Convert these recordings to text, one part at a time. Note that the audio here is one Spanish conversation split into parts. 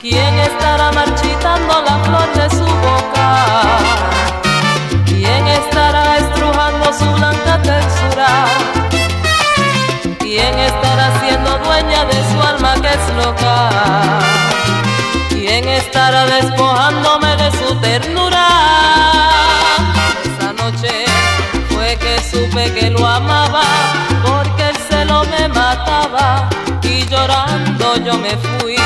¿Quién estará marchitando la flor de su boca? ¿Quién estará estrujando su blanca textura? ¿Quién estará siendo dueña de su alma que es loca? ¿Quién estará después? yo me fui.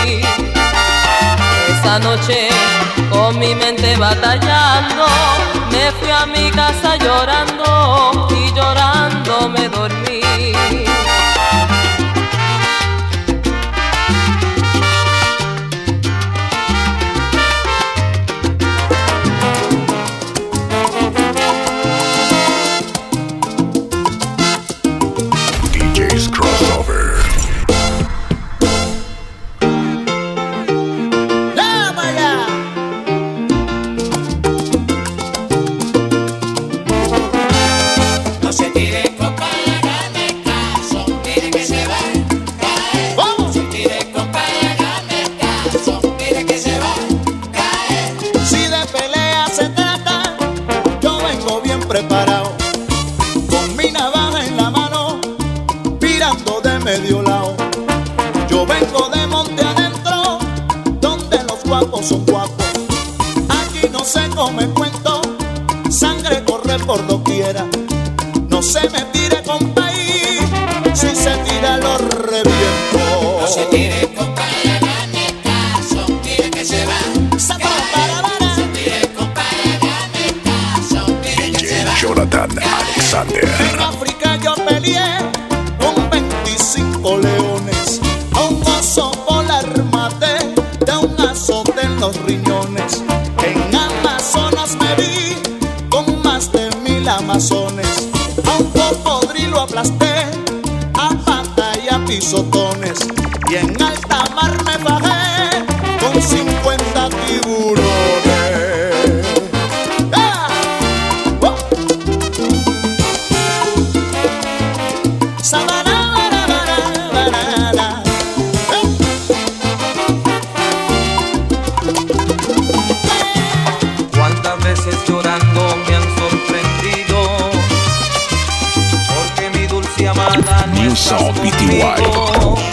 Esa noche con mi mente batallando, me fui a mi casa llorando y llorando me dormí. amazones, a un cocodrilo aplasté, a pata y a pisotones, y en New Sound Pty.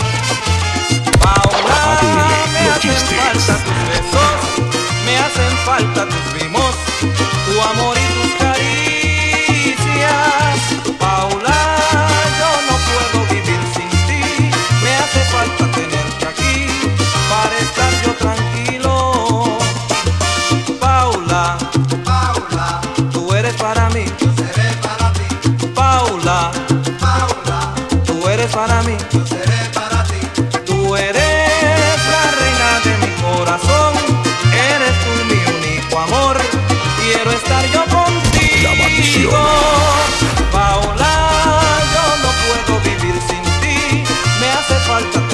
falta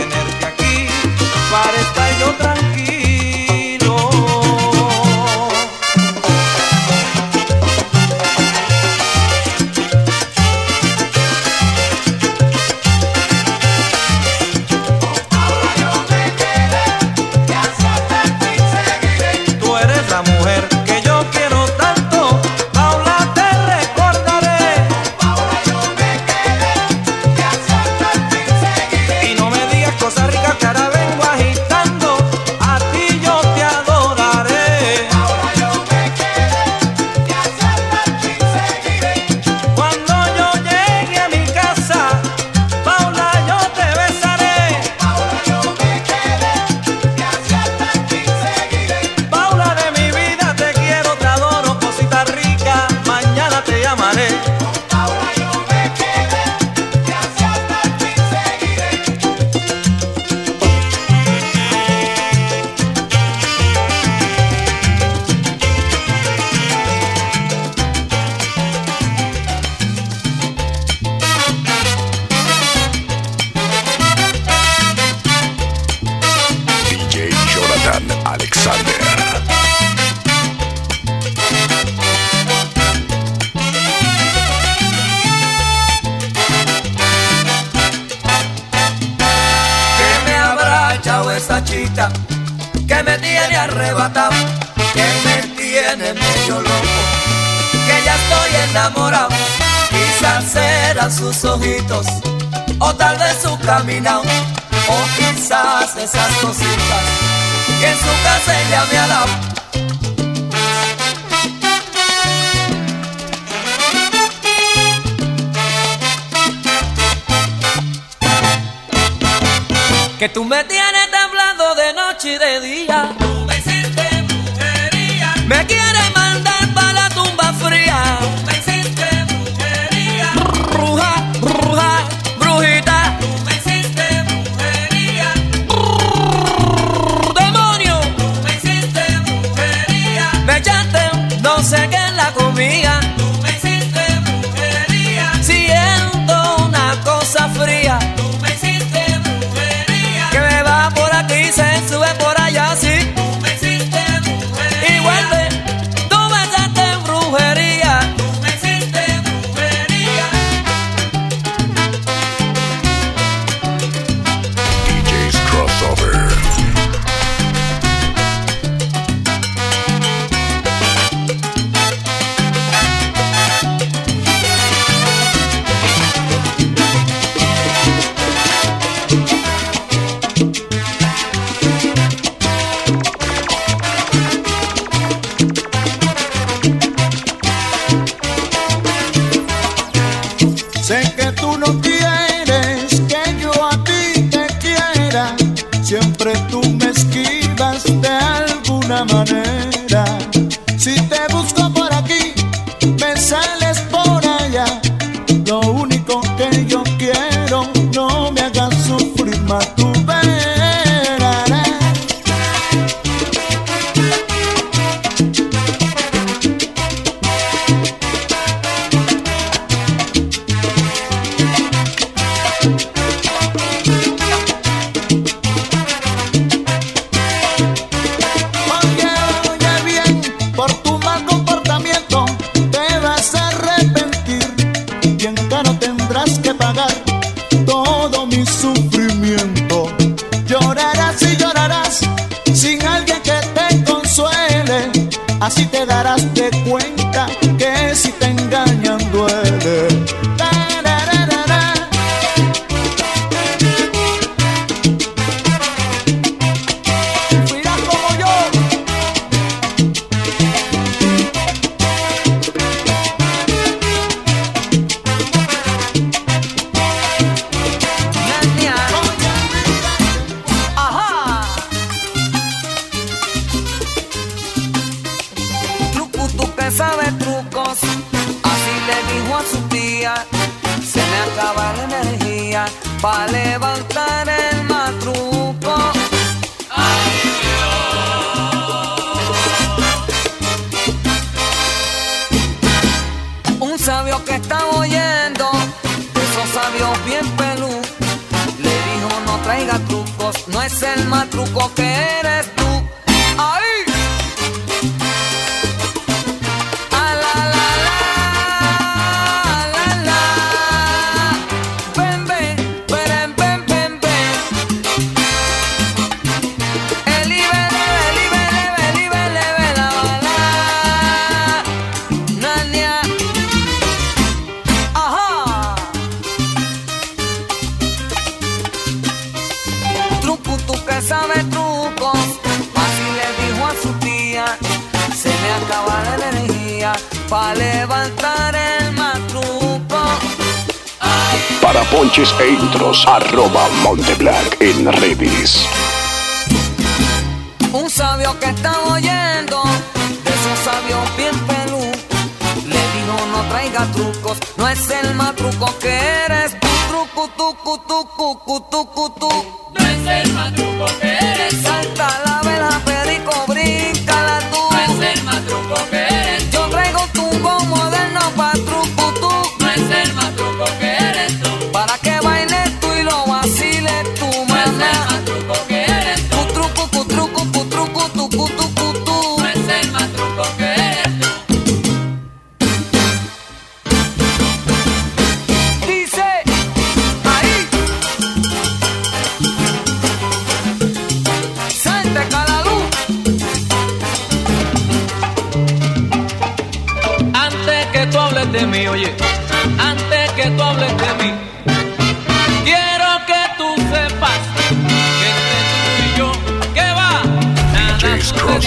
arrebata, que me tiene medio loco, que ya estoy enamorado. Quizás serán sus ojitos, o tal vez su caminado, o quizás esas cositas que en su casa ella me ha dado. que tú me tienes temblando de noche y de día me quiere mandar. así te darás ponches e intros arroba Monteblanc en redes. Un sabio que estaba oyendo, de esos sabios bien pelú, le dijo no traiga trucos, no es el más truco que eres, tu truco, tu, tu, tu, tu, tu, tu, tu, tu.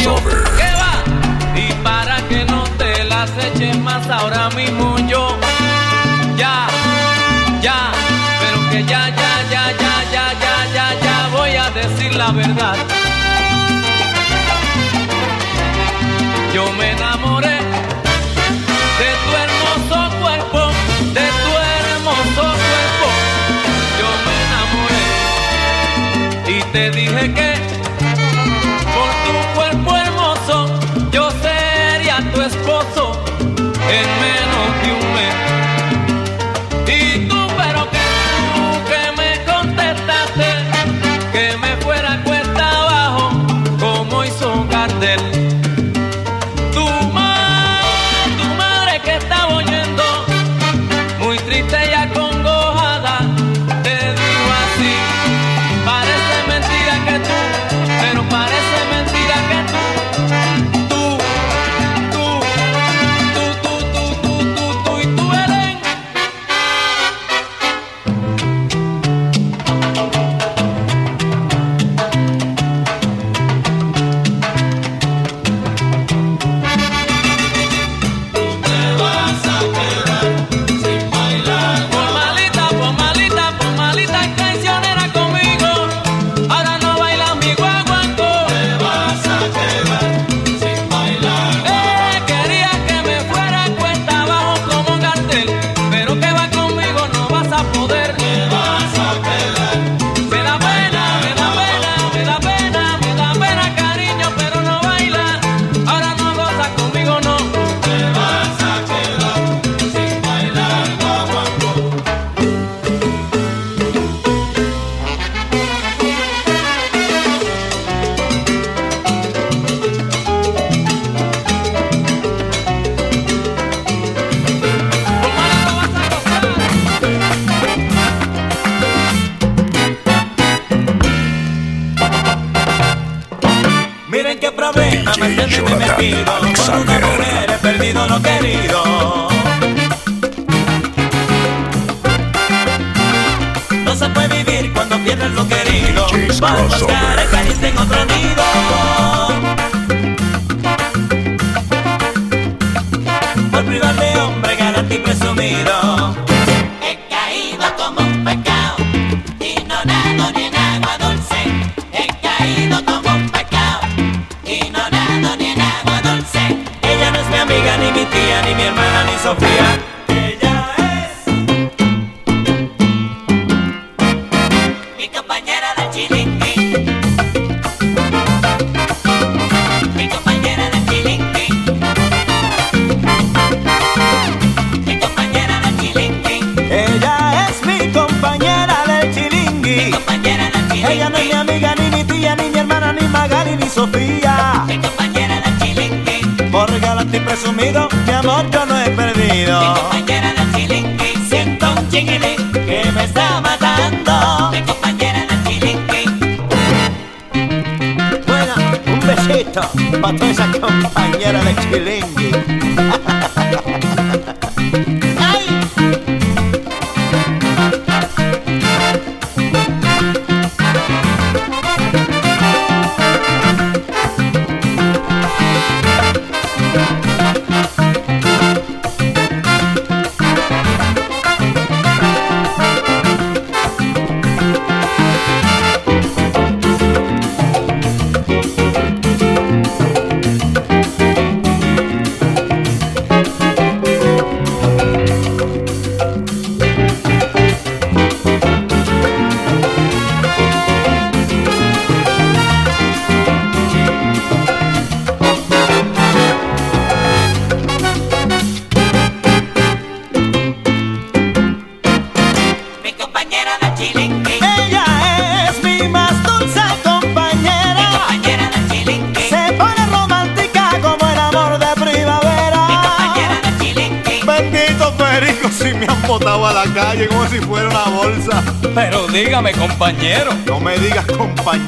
¿Qué va? Y para que no te las eches más ahora mismo yo. Ya, ya, pero que ya, ya, ya, ya, ya, ya, ya, ya voy a decir la verdad. Yo me enamoré de tu hermoso cuerpo, de tu hermoso cuerpo. Yo me enamoré y te dije que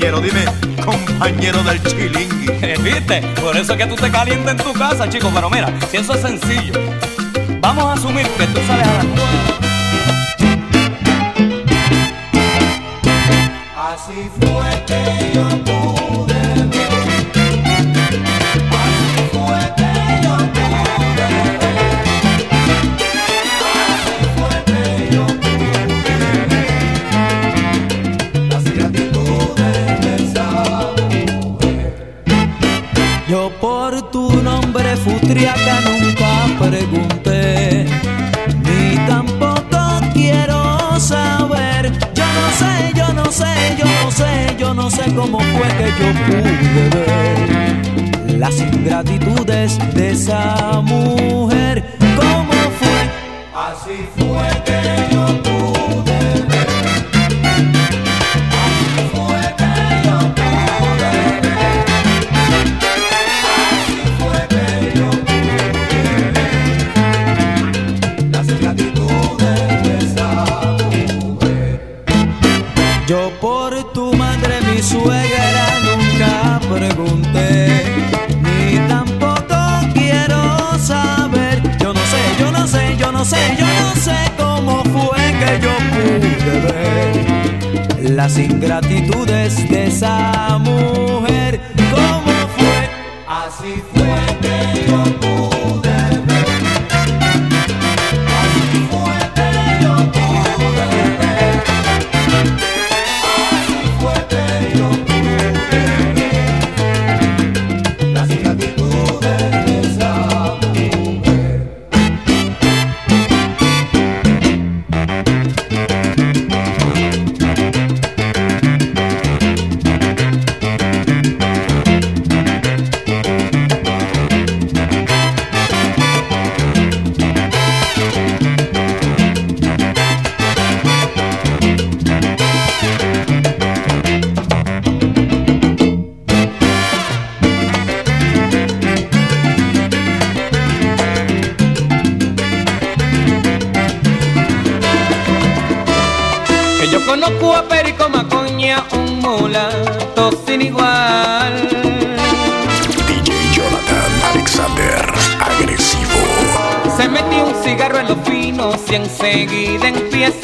quiero, dime, compañero del chilingue. Eh, ¿Viste? Por eso es que tú te calientas en tu casa, chico. Pero mira, si eso es sencillo, vamos a asumir que tú sales a cómo fue que yo pude ver las ingratitudes de esa mujer. las ingratitudes de esa mujer.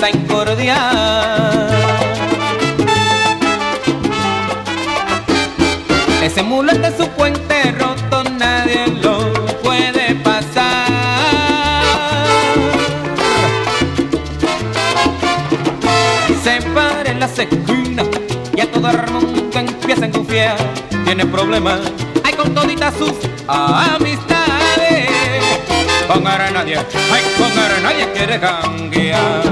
tan cordial. Ese mulete su puente roto nadie lo puede pasar. Se para en las esquinas y a todo el mundo empieza a confiar. Tiene problemas, hay con toditas sus amistades. Con ahora nadie, ay, con ahora nadie quiere cambiar.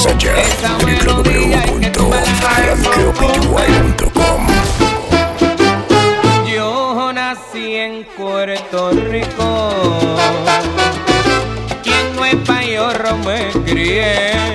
más allá. www.frankeopty.com Yo nací en Puerto Rico. Quien no es yo me crié.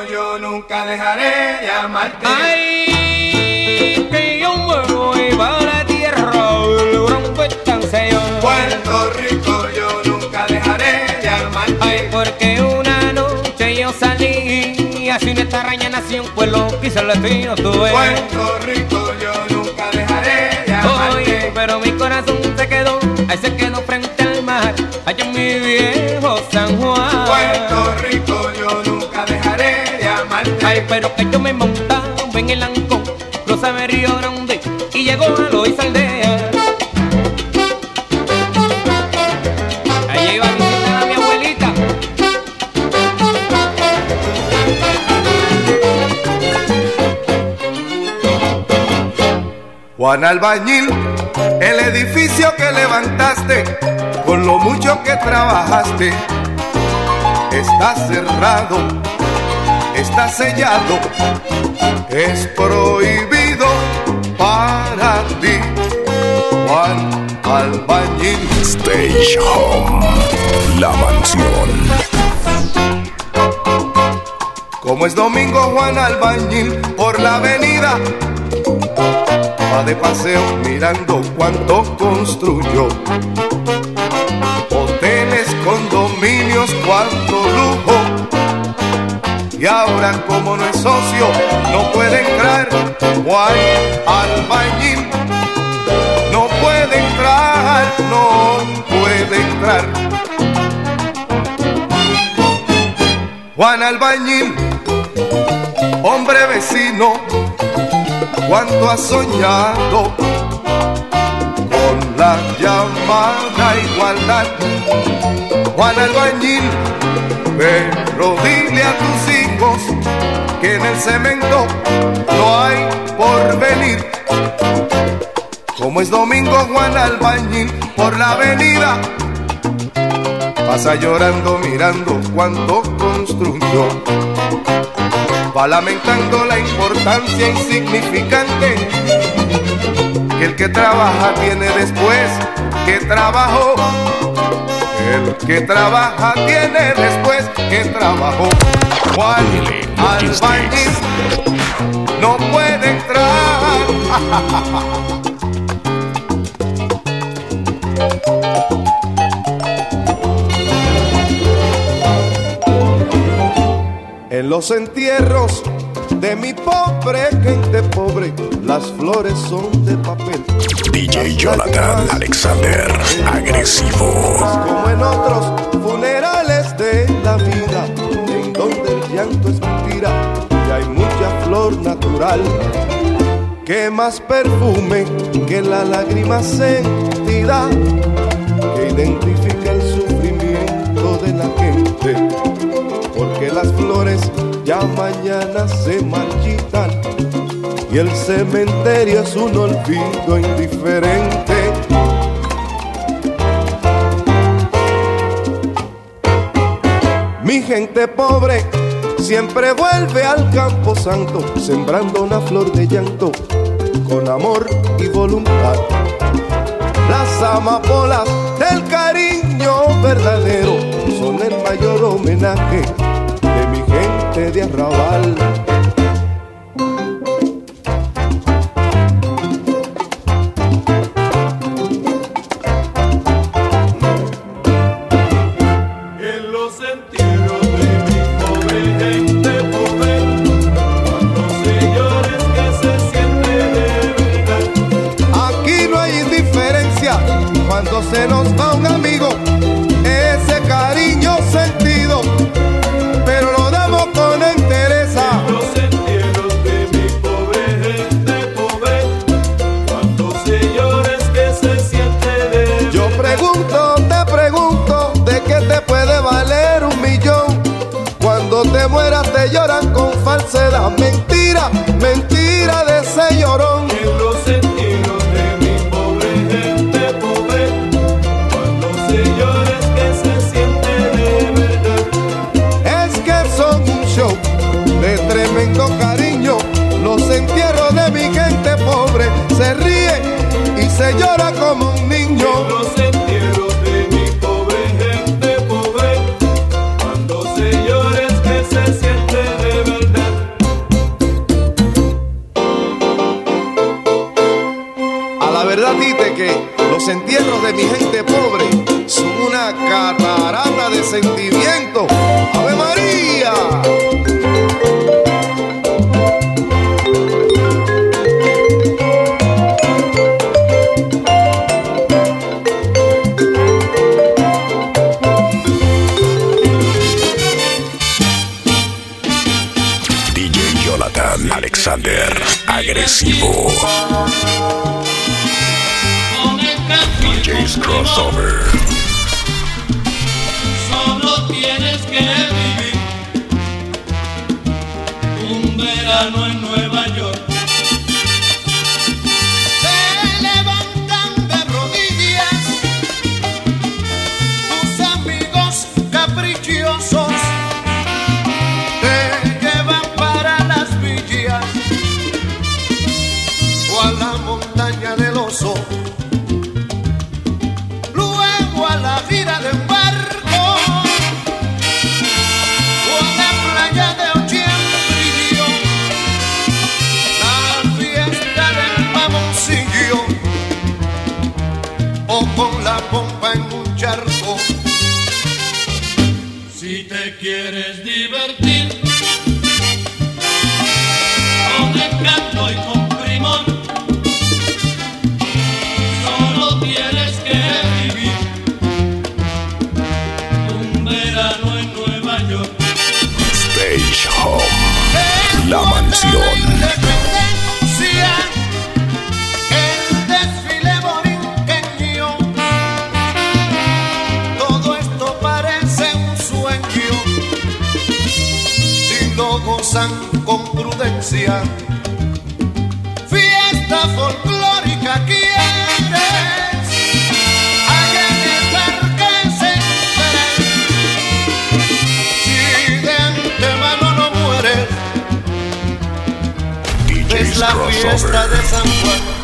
Rico, yo nunca dejaré de amarte. Ay, que yo me voy para la tierra del gran Betanceyo. Puerto Rico, yo nunca dejaré de amarte. Ay, porque una noche yo salí así una extraña nación, pues lo quise el destino tuve. Puerto Rico, yo nunca dejaré de Oye, amarte. pero mi corazón se quedó, ahí se quedó frente al mar, allá en mi viejo San Juan. Puerto Rico, yo Ay, pero que yo me montaba en el ancón, cruza de Río Grande y llegó a Loíza Aldea. Ahí iba a visitar a mi abuelita. Juan Albañil, el edificio que levantaste, con lo mucho que trabajaste, está cerrado, está sellado, es prohibido para ti. Juan Albañil. Stage Home. La mansión. Como es domingo Juan Albañil por la avenida Va de paseo mirando cuánto construyó Hoteles, condominios, cuánto lujo Y ahora como no es socio no puede entrar. Juan Albañil No puede entrar, no puede entrar. Juan Albañil hombre vecino, cuánto has soñado la llamada igualdad. Juan Albañil, pero dile a tus hijos que en el cemento no hay porvenir. Como es domingo Juan Albañil por la avenida, pasa llorando mirando cuánto construyó va lamentando la importancia insignificante que el que trabaja tiene después que trabajó. El que trabaja tiene después que trabajó. Juan. Albañil no puede entrar. En los entierros de mi pobre gente pobre, las flores son de papel. DJ Jonathan Alexander. Agresivo. Como en otros funerales de la vida, en donde el llanto es mentira y hay mucha flor natural. Que más perfume que la lágrima sentida que identifica el sufrimiento de la gente porque las flores ya mañana se marchitan y el cementerio es un olvido indiferente. Mi gente pobre siempre vuelve al campo santo, sembrando una flor de llanto con amor y voluntad. Las amapolas del cariño verdadero son el mayor homenaje gente de arrabal. mentira de ese llorón. En los sentidos de mi pobre gente pobre, cuando se llora es que se siente de verdad. Es que son un show de tremendo cariño, los entierros de mi gente pobre se ríe y se llora. agresivo. DJ's Crossover. La mansión, el desfile moringen. Todo esto parece un sueño, sin lo gozan con prudencia. la fiesta de San Juan.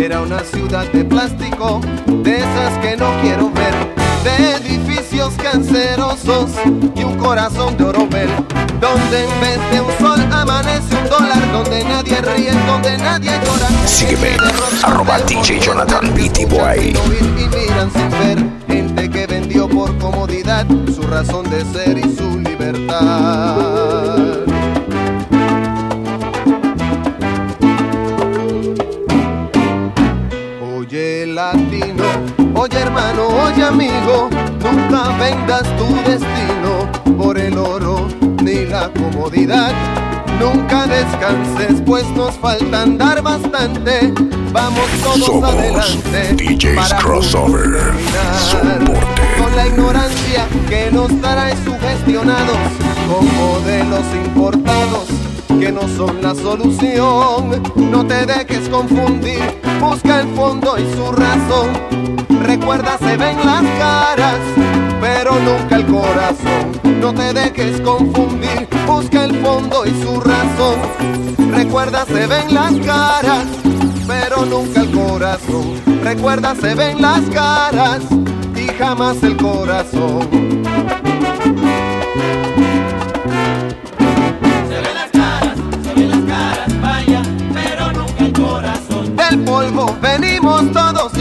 Era una ciudad de plástico, de esas que no quiero ver, de edificios cancerosos y un corazón de oropel, donde en vez de un sol amanece un dólar, donde nadie ríe, donde nadie llora. Sígueme, arroba DJ Jonathan Boy. Y miran sin ver gente que vendió por comodidad su razón de ser y su libertad. Oye amigo, nunca vendas tu destino por el oro ni la comodidad. Nunca descanses, pues nos falta andar bastante. Vamos todos Somos adelante. DJs para Crossover. Soporte. Con la ignorancia que nos trae sugestionados con modelos importados que no son la solución. No te dejes confundir, busca el fondo y su razón. Recuerda, se ven las caras, pero nunca el corazón. No te dejes confundir, busca el fondo y su razón. Recuerda, se ven las caras, pero nunca el corazón. Recuerda, se ven las caras y jamás el corazón. Se ven las caras, se ven las caras, vaya, pero nunca el corazón.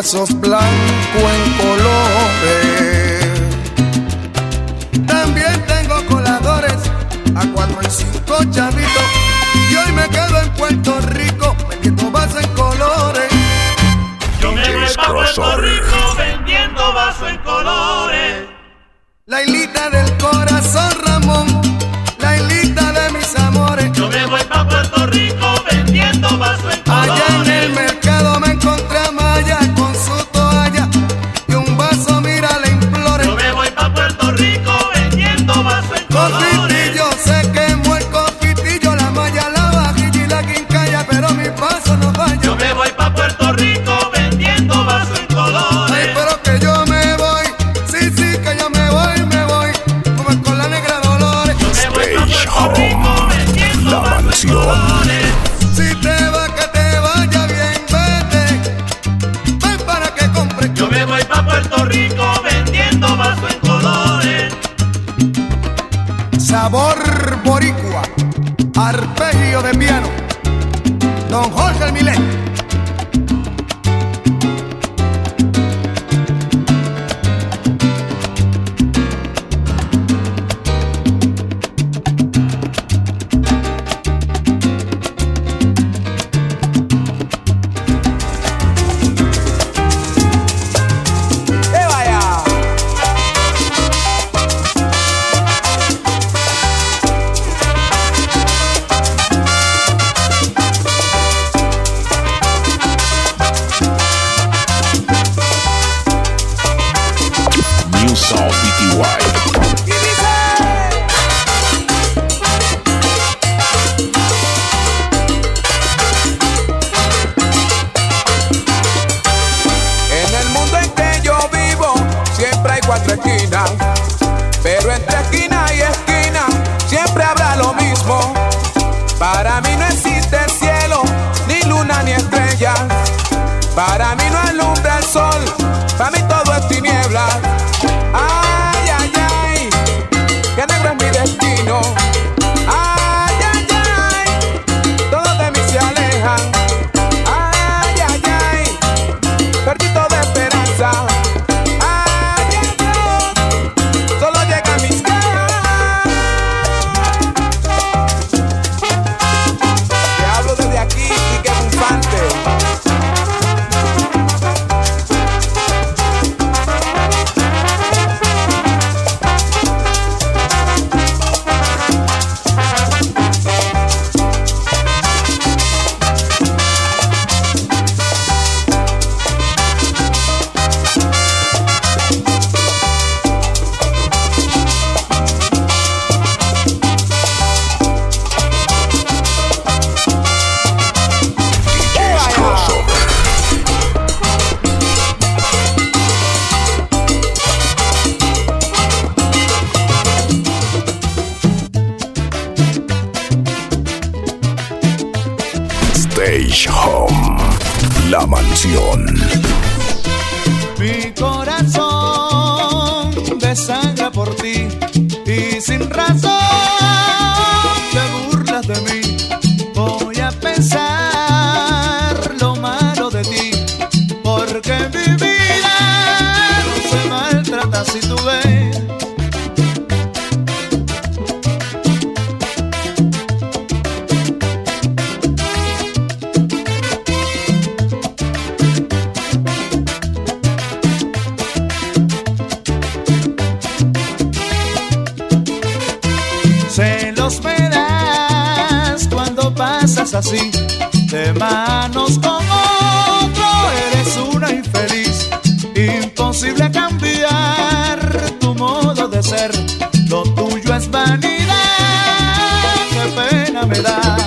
vasos blancos en colores. También tengo coladores a cuatro y cinco chavitos. Y hoy me quedo en Puerto Rico vendiendo vasos en colores. Yo me voy pa' Puerto. Rico vendiendo vaso en colores. La hilita del corazón, Ramón. así, de manos con otro eres una infeliz, imposible cambiar tu modo de ser, lo tuyo es vanidad, qué pena me da.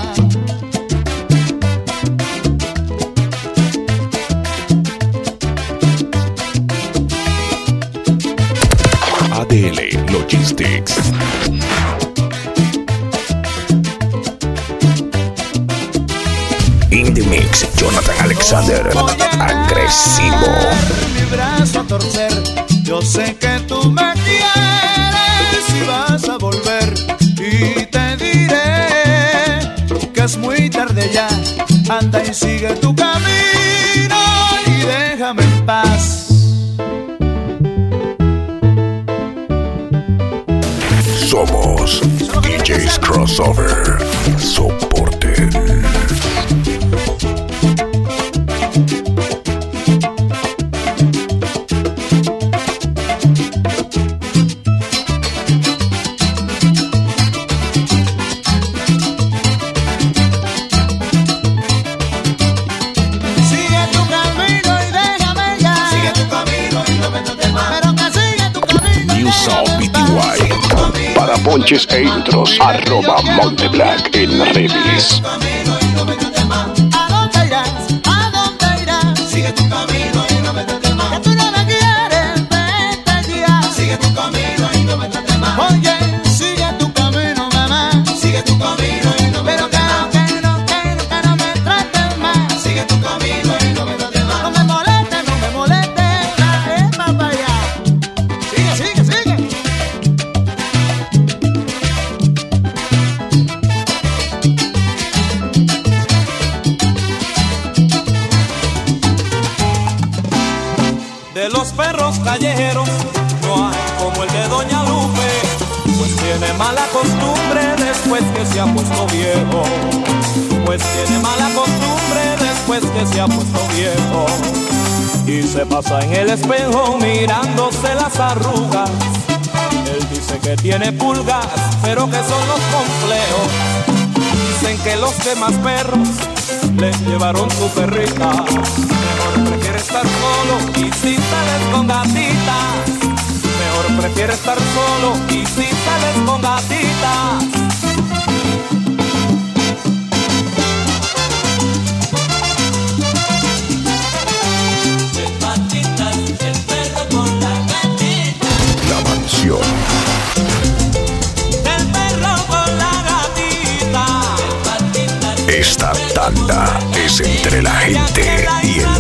Recibo. Mi brazo a torcer, yo sé que tú me quieres y vas a volver. Y te diré que es muy tarde ya, anda y sigue tu camino. ponches e intros. Arroba Monteblanc en redes. espejo mirándose las arrugas. Él dice que tiene pulgas, pero que son los complejos. Dicen que los demás perros le llevaron su perrita. Mejor prefiere estar solo y si sales con gatitas. Mejor prefiere estar solo y si sales con gatitas. es entre la gente y el